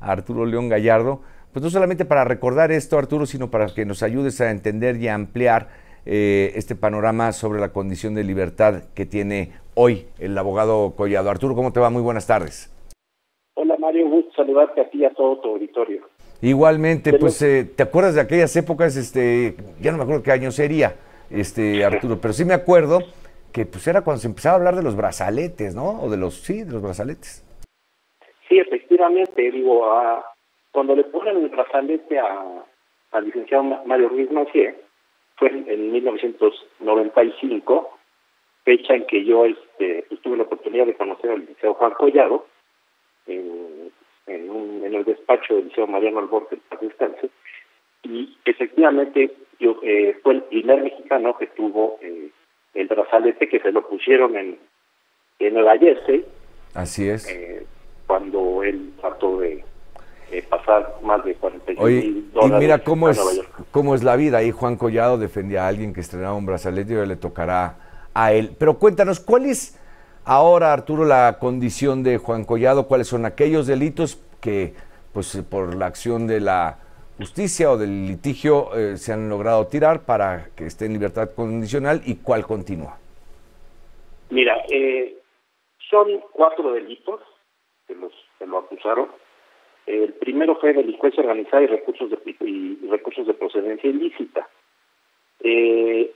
a Arturo León Gallardo, pues no solamente para recordar esto, Arturo, sino para que nos ayudes a entender y a ampliar eh, este panorama sobre la condición de libertad que tiene hoy el abogado Collado. Arturo, ¿cómo te va? Muy buenas tardes. Hola Mario, gusto saludarte a ti y a todo tu auditorio. Igualmente, pues, eh, ¿te acuerdas de aquellas épocas? Este, ya no me acuerdo qué año sería, este, Arturo, pero sí me acuerdo que pues era cuando se empezaba a hablar de los brazaletes, ¿no? O de los, sí, de los brazaletes. Sí, efectivamente, digo, cuando le ponen el brazalete a, al licenciado Mario Ruiz Macié, fue en, 1995, fecha en que yo este, pues, tuve la oportunidad de conocer al licenciado Juan Collado, en, en, el despacho del Liceo Mariano Alborte descanse y efectivamente yo eh, fue el primer mexicano que tuvo eh, el brazalete que se lo pusieron en, en Nueva Jersey. Así es. Eh, cuando él trató de pasar más de 45 mil dólares. Y mira cómo es, cómo es la vida. Ahí Juan Collado defendía a alguien que estrenaba un brazalete y ahora le tocará a él. Pero cuéntanos, ¿cuál es Ahora, Arturo, la condición de Juan Collado, ¿cuáles son aquellos delitos que, pues, por la acción de la justicia o del litigio eh, se han logrado tirar para que esté en libertad condicional y cuál continúa? Mira, eh, son cuatro delitos que, los, que lo acusaron. El primero fue delincuencia organizada y recursos de, y recursos de procedencia ilícita. Eh,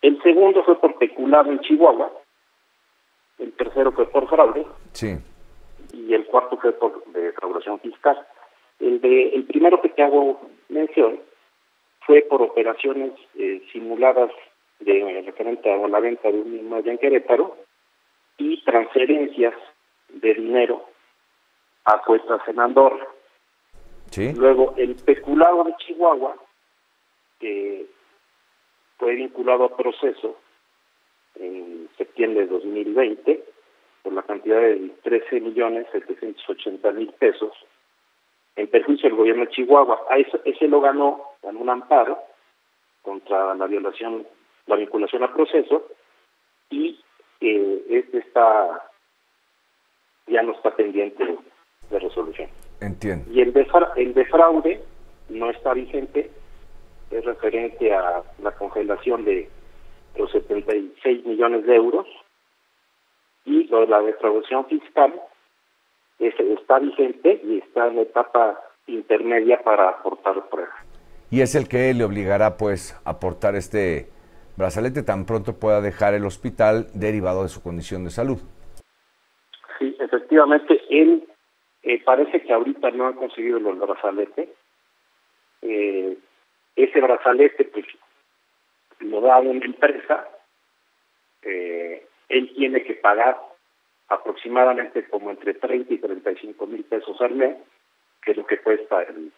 el segundo fue por peculado en Chihuahua el tercero fue por fraude sí. y el cuarto fue por defraudación fiscal. El, de, el primero que te hago mención fue por operaciones eh, simuladas de referente a la venta de un inmueble en Querétaro y transferencias de dinero a en Andorra. Sí. Luego, el peculado de Chihuahua, que fue vinculado a proceso en septiembre de 2020 por la cantidad de 13 millones 780 mil pesos en perjuicio del gobierno de Chihuahua. A ese, ese lo ganó en un amparo contra la violación, la vinculación al proceso y eh, este está ya no está pendiente de resolución. Entiendo. Y el de, el de fraude no está vigente, es referente a la congelación de los 76 millones de euros y lo de la defraudación fiscal es, está vigente y está en etapa intermedia para aportar pruebas. Y es el que le obligará pues a aportar este brazalete tan pronto pueda dejar el hospital derivado de su condición de salud. Sí, efectivamente, él eh, parece que ahorita no ha conseguido el brazalete. Eh, ese brazalete pues lo da una empresa, eh, él tiene que pagar aproximadamente como entre 30 y 35 mil pesos al mes, que es lo que cuesta el,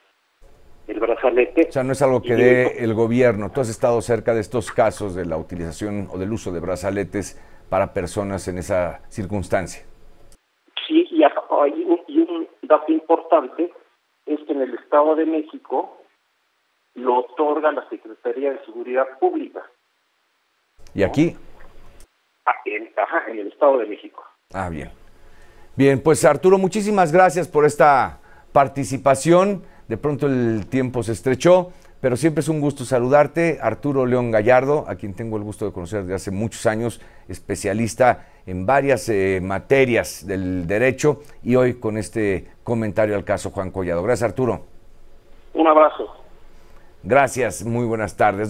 el brazalete. O sea, no es algo que dé el gobierno. Tú has estado cerca de estos casos de la utilización o del uso de brazaletes para personas en esa circunstancia. Hay un, y un dato importante es que en el Estado de México lo otorga la Secretaría de Seguridad Pública. ¿Y aquí? Ah, en, ajá, en el Estado de México. Ah, bien. Bien, pues Arturo, muchísimas gracias por esta participación. De pronto el tiempo se estrechó, pero siempre es un gusto saludarte. Arturo León Gallardo, a quien tengo el gusto de conocer desde hace muchos años, especialista en varias eh, materias del derecho y hoy con este comentario al caso Juan Collado. Gracias, Arturo. Un abrazo. Gracias, muy buenas tardes.